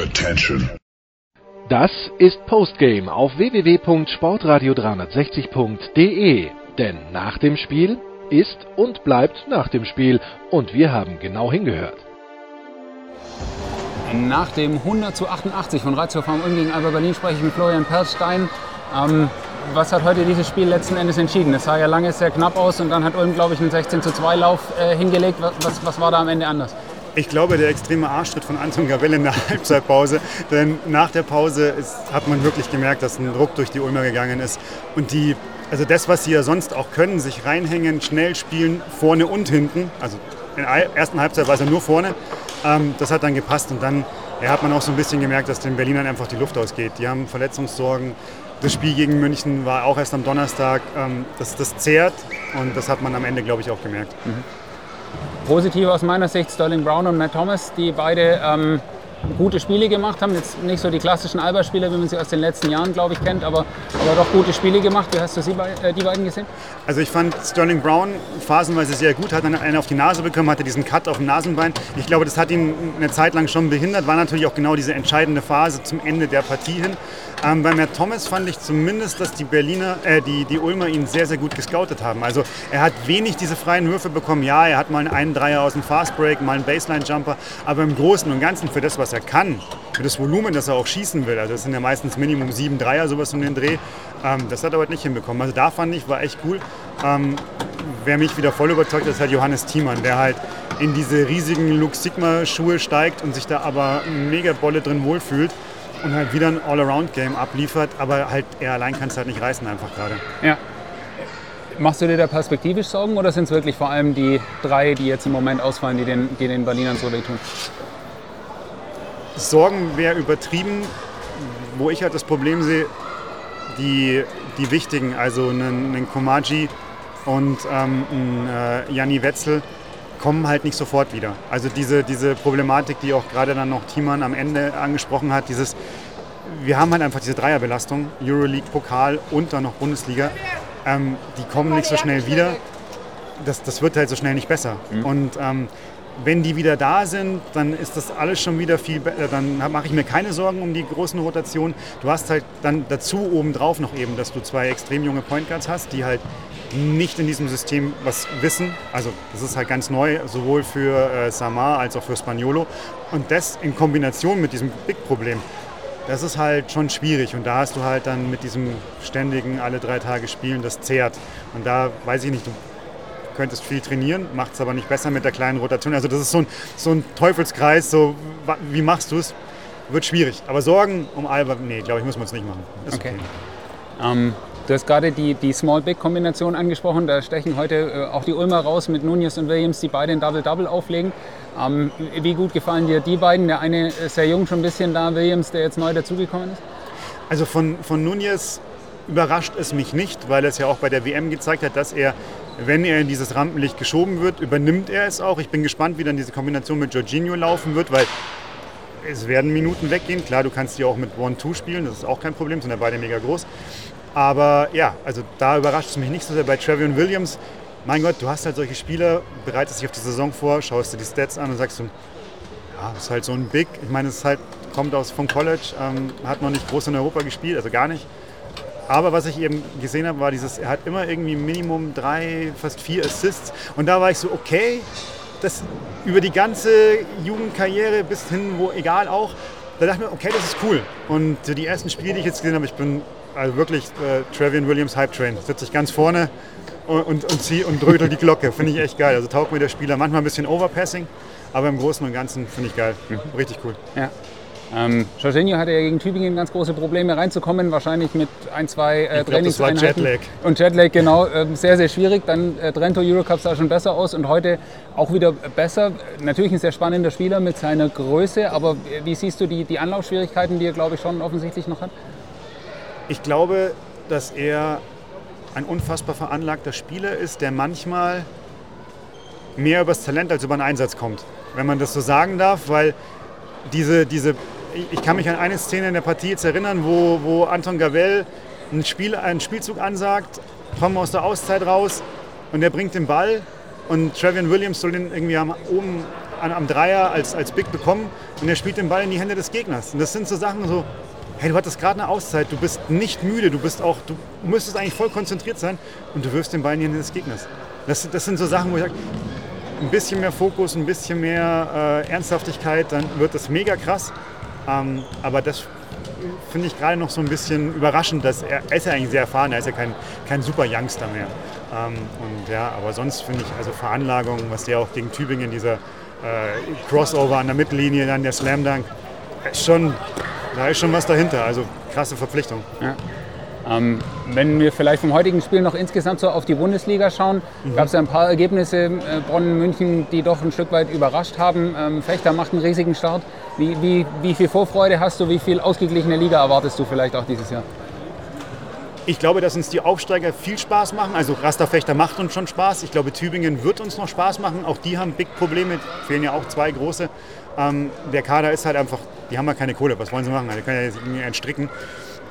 Attention. Das ist Postgame auf www.sportradio360.de. Denn nach dem Spiel ist und bleibt nach dem Spiel. Und wir haben genau hingehört. Nach dem 100 zu 88 von Ratio Farm Ulm gegen Alba Berlin spreche ich mit Florian Perlstein. Ähm, was hat heute dieses Spiel letzten Endes entschieden? Es sah ja lange sehr knapp aus und dann hat Ulm, glaube ich, einen 16 zu 2 Lauf äh, hingelegt. Was, was war da am Ende anders? Ich glaube, der extreme Arschtritt von Anton Gavell in der Halbzeitpause. Denn nach der Pause ist, hat man wirklich gemerkt, dass ein Druck durch die Ulmer gegangen ist. Und die, also das, was sie ja sonst auch können, sich reinhängen, schnell spielen, vorne und hinten. Also in der ersten Halbzeit war es ja nur vorne. Ähm, das hat dann gepasst. Und dann ja, hat man auch so ein bisschen gemerkt, dass den Berlinern einfach die Luft ausgeht. Die haben Verletzungssorgen. Das Spiel gegen München war auch erst am Donnerstag. Ähm, das, das zehrt und das hat man am Ende, glaube ich, auch gemerkt. Mhm. Positiv aus meiner Sicht Sterling Brown und Matt Thomas, die beide ähm, gute Spiele gemacht haben. Jetzt nicht so die klassischen Alba-Spieler, wie man sie aus den letzten Jahren, glaube ich, kennt, aber, aber doch gute Spiele gemacht. Wie hast du sie, äh, die beiden gesehen? Also ich fand Sterling Brown phasenweise sehr gut, hat dann einen auf die Nase bekommen, hatte diesen Cut auf dem Nasenbein. Ich glaube, das hat ihn eine Zeit lang schon behindert, war natürlich auch genau diese entscheidende Phase zum Ende der Partie hin. Ähm, bei Matt Thomas fand ich zumindest, dass die Berliner, äh, die, die Ulmer ihn sehr, sehr gut gescoutet haben. Also er hat wenig diese freien Würfe bekommen. Ja, er hat mal einen Dreier aus dem Fastbreak, mal einen Baseline-Jumper, aber im Großen und Ganzen für das, was er kann, für das Volumen, das er auch schießen will, also das sind ja meistens Minimum sieben Dreier, sowas um den Dreh, ähm, das hat er heute nicht hinbekommen. Also da fand ich, war echt cool. Ähm, wer mich wieder voll überzeugt, ist halt Johannes Thiemann, der halt in diese riesigen Lux Sigma Schuhe steigt und sich da aber mega Bolle drin wohlfühlt und halt wieder ein All-Around-Game abliefert, aber halt er allein kann es halt nicht reißen einfach gerade. Ja. Machst du dir da perspektivisch Sorgen oder sind es wirklich vor allem die drei, die jetzt im Moment ausfallen, die den, die den Berlinern so wehtun? Sorgen wäre übertrieben. Wo ich halt das Problem sehe, die, die wichtigen, also einen, einen Komaji und ähm, einen äh, Janni Wetzel, kommen halt nicht sofort wieder. Also diese, diese Problematik, die auch gerade dann noch Thiemann am Ende angesprochen hat, dieses, wir haben halt einfach diese Dreierbelastung, Euroleague, Pokal und dann noch Bundesliga, ähm, die kommen nicht so schnell wieder. Das, das wird halt so schnell nicht besser. Mhm. Und ähm, wenn die wieder da sind, dann ist das alles schon wieder viel besser. Dann mache ich mir keine Sorgen um die großen Rotationen. Du hast halt dann dazu obendrauf noch eben, dass du zwei extrem junge Point Guards hast, die halt nicht in diesem System was wissen. Also das ist halt ganz neu, sowohl für äh, Samar als auch für Spaniolo. Und das in Kombination mit diesem Big-Problem, das ist halt schon schwierig. Und da hast du halt dann mit diesem ständigen alle drei Tage Spielen, das zehrt. Und da weiß ich nicht, du könntest viel trainieren, macht es aber nicht besser mit der kleinen Rotation. Also das ist so ein, so ein Teufelskreis, so wie machst du es? Wird schwierig. Aber Sorgen um Alba, nee, glaube ich, muss man es nicht machen. Ist okay. okay. Um ähm, Du hast gerade die, die Small-Big-Kombination angesprochen. Da stechen heute äh, auch die Ulmer raus mit Nunez und Williams, die beide ein Double-Double auflegen. Ähm, wie gut gefallen dir die beiden? Der eine ist sehr jung schon ein bisschen da, Williams, der jetzt neu dazugekommen ist. Also von, von Nunez überrascht es mich nicht, weil er es ja auch bei der WM gezeigt hat, dass er, wenn er in dieses Rampenlicht geschoben wird, übernimmt er es auch. Ich bin gespannt, wie dann diese Kombination mit Jorginho laufen wird, weil es werden Minuten weggehen. Klar, du kannst die auch mit One-Two spielen, das ist auch kein Problem, sind ja beide mega groß. Aber ja, also da überrascht es mich nicht so sehr bei Trevion Williams. Mein Gott, du hast halt solche Spieler, bereitest dich auf die Saison vor, schaust dir die Stats an und sagst du, ja, das ist halt so ein Big. Ich meine, es halt, kommt aus vom College, ähm, hat noch nicht groß in Europa gespielt, also gar nicht. Aber was ich eben gesehen habe, war dieses, er hat immer irgendwie Minimum drei, fast vier Assists. Und da war ich so, okay, das über die ganze Jugendkarriere bis hin, wo egal auch, da dachte ich mir, okay, das ist cool. Und die ersten Spiele, die ich jetzt gesehen habe, ich bin also wirklich äh, Travian Williams Hype Train. Sitze ich ganz vorne und, und, und zieh und drödel die Glocke. Finde ich echt geil. Also taugt mir der Spieler. Manchmal ein bisschen Overpassing, aber im Großen und Ganzen finde ich geil. Mhm. Richtig cool. Ja. Ähm, Jorginho hatte ja gegen Tübingen ganz große Probleme reinzukommen, wahrscheinlich mit ein, zwei äh, Trainingseinheiten. Jetlag. Und Jetlag, genau, äh, sehr, sehr schwierig. Dann äh, Trento Eurocup sah schon besser aus und heute auch wieder besser. Natürlich ein sehr spannender Spieler mit seiner Größe, aber wie siehst du die, die Anlaufschwierigkeiten, die er, glaube ich, schon offensichtlich noch hat? Ich glaube, dass er ein unfassbar veranlagter Spieler ist, der manchmal mehr übers Talent als über den Einsatz kommt, wenn man das so sagen darf, weil diese, diese ich kann mich an eine Szene in der Partie jetzt erinnern, wo, wo Anton Gavell ein Spiel, einen Spielzug ansagt, kommen aus der Auszeit raus und er bringt den Ball und Trevian Williams soll den irgendwie oben an, am Dreier als, als Big bekommen und er spielt den Ball in die Hände des Gegners. Und das sind so Sachen so, hey, du hattest gerade eine Auszeit, du bist nicht müde, du bist auch, du müsstest eigentlich voll konzentriert sein und du wirfst den Ball in die Hände des Gegners. Das, das sind so Sachen, wo ich sage, ein bisschen mehr Fokus, ein bisschen mehr äh, Ernsthaftigkeit, dann wird das mega krass. Ähm, aber das finde ich gerade noch so ein bisschen überraschend, dass er, er ist ja eigentlich sehr erfahren, er ist ja kein, kein super Youngster mehr. Ähm, und ja, aber sonst finde ich, also Veranlagung, was der auch gegen Tübingen, dieser äh, Crossover an der Mittellinie, dann der Slam Dunk, ist schon, da ist schon was dahinter. Also krasse Verpflichtung. Ja. Ähm, wenn wir vielleicht vom heutigen Spiel noch insgesamt so auf die Bundesliga schauen, mhm. gab es ja ein paar Ergebnisse, äh, Bonn, München, die doch ein Stück weit überrascht haben. Ähm, Fechter macht einen riesigen Start. Wie, wie, wie viel Vorfreude hast du, wie viel ausgeglichene Liga erwartest du vielleicht auch dieses Jahr? Ich glaube, dass uns die Aufsteiger viel Spaß machen. Also Rasterfechter macht uns schon Spaß. Ich glaube, Tübingen wird uns noch Spaß machen. Auch die haben Big Probleme. Fehlen ja auch zwei große. Ähm, der Kader ist halt einfach, die haben ja keine Kohle. Was wollen sie machen? Die können ja jetzt irgendwie entstricken.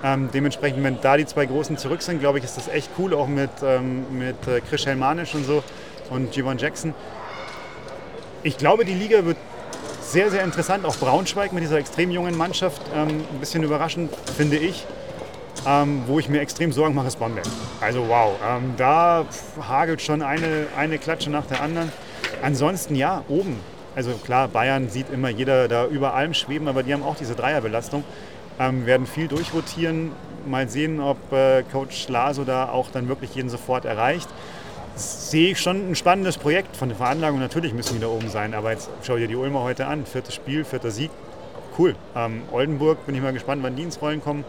Ähm, dementsprechend, wenn da die zwei Großen zurück sind, glaube ich, ist das echt cool, auch mit, ähm, mit äh, Chris Helmanisch und so und Javon Jackson. Ich glaube, die Liga wird sehr, sehr interessant. Auch Braunschweig mit dieser extrem jungen Mannschaft. Ähm, ein bisschen überraschend, finde ich. Ähm, wo ich mir extrem Sorgen mache, ist Bamberg. Also wow, ähm, da hagelt schon eine, eine Klatsche nach der anderen. Ansonsten ja, oben. Also klar, Bayern sieht immer jeder da über allem schweben, aber die haben auch diese Dreierbelastung. Ähm, werden viel durchrotieren. Mal sehen, ob äh, Coach Laso da auch dann wirklich jeden sofort erreicht. Sehe ich schon ein spannendes Projekt von der Veranlagung. Natürlich müssen die da oben sein, aber jetzt schau dir die Ulmer heute an. Viertes Spiel, vierter Sieg. Cool. Ähm, Oldenburg bin ich mal gespannt, wann die ins Rollen kommen.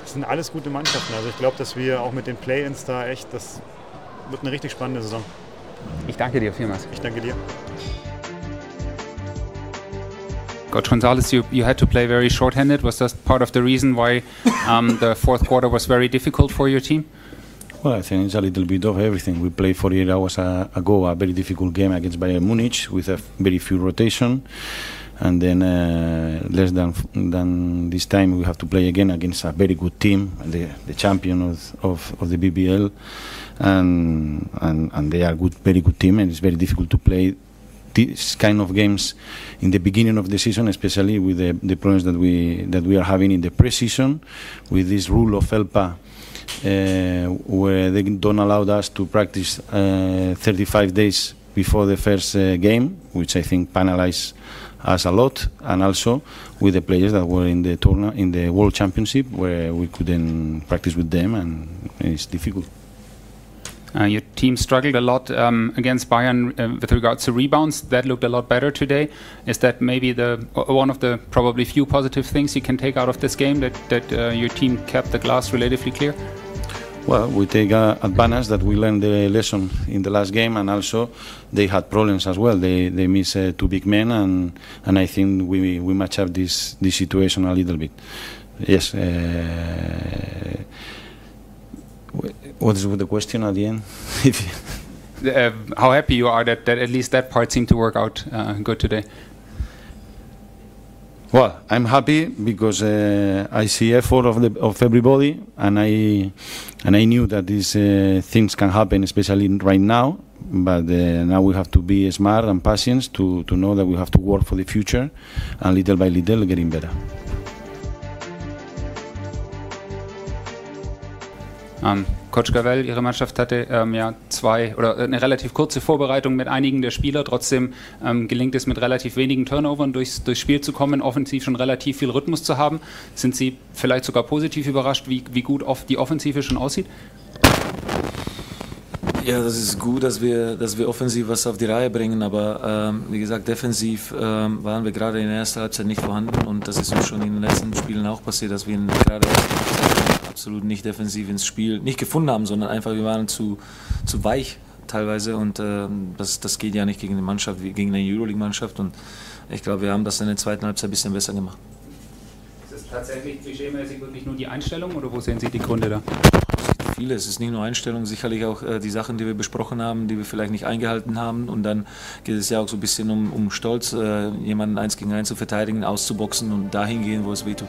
Das sind alles gute Mannschaften. Also ich glaube, dass wir auch mit den Play-ins da echt, das wird eine richtig spannende Saison. Ich danke dir vielmals. Ich danke dir. Coach Gonzalez, you, you had to play very short-handed. Was that part of the reason why um, the fourth quarter was very difficult for your team? Well, I think it's a little bit of everything. We played 48 hours ago a very difficult game against Bayern Munich with a very few rotation and then uh, less than than this time we have to play again against a very good team, the, the champion of, of, of the BBL, and, and and they are good, very good team, and it's very difficult to play this kind of games in the beginning of the season, especially with the, the problems that we that we are having in the pre-season, with this rule of ELPA. Uh, where they don't allow us to practice uh, 35 days before the first uh, game, which I think penalize us a lot, and also with the players that were in the tournament, in the World Championship, where we couldn't practice with them, and it's difficult. Uh, your team struggled a lot um, against Bayern uh, with regards to rebounds. That looked a lot better today. Is that maybe the one of the probably few positive things you can take out of this game that that uh, your team kept the glass relatively clear? Well, we take uh, advantage that we learned the lesson in the last game, and also they had problems as well. They they miss uh, two big men, and and I think we we match up this this situation a little bit. Yes. Uh, what is the question at the end? uh, how happy you are that, that at least that part seemed to work out uh, good today. Well, I'm happy because uh, I see effort of the of everybody, and I and I knew that these uh, things can happen, especially right now. But uh, now we have to be smart and patient to to know that we have to work for the future, and little by little getting better. Um, Coach Gavel, Ihre Mannschaft hatte ähm, ja zwei oder eine relativ kurze Vorbereitung mit einigen der Spieler. Trotzdem ähm, gelingt es mit relativ wenigen Turnovern durchs, durchs Spiel zu kommen, offensiv schon relativ viel Rhythmus zu haben. Sind Sie vielleicht sogar positiv überrascht, wie, wie gut oft die Offensive schon aussieht? Ja, das ist gut, dass wir, dass wir offensiv was auf die Reihe bringen, aber ähm, wie gesagt, defensiv ähm, waren wir gerade in der ersten Halbzeit nicht vorhanden und das ist uns schon in den letzten Spielen auch passiert, dass wir gerade absolut nicht defensiv ins Spiel nicht gefunden haben, sondern einfach wir waren zu, zu weich teilweise und äh, das, das geht ja nicht gegen eine Mannschaft, wie gegen eine Euroleague-Mannschaft und ich glaube, wir haben das in der zweiten Halbzeit ein bisschen besser gemacht. Ist es tatsächlich klischeemäßig wirklich nur die Einstellung oder wo sehen Sie die Gründe da? Viele. Es ist nicht nur Einstellung, sicherlich auch äh, die Sachen, die wir besprochen haben, die wir vielleicht nicht eingehalten haben. Und dann geht es ja auch so ein bisschen um, um Stolz, äh, jemanden eins gegen eins zu verteidigen, auszuboxen und dahin gehen, wo es wehtut.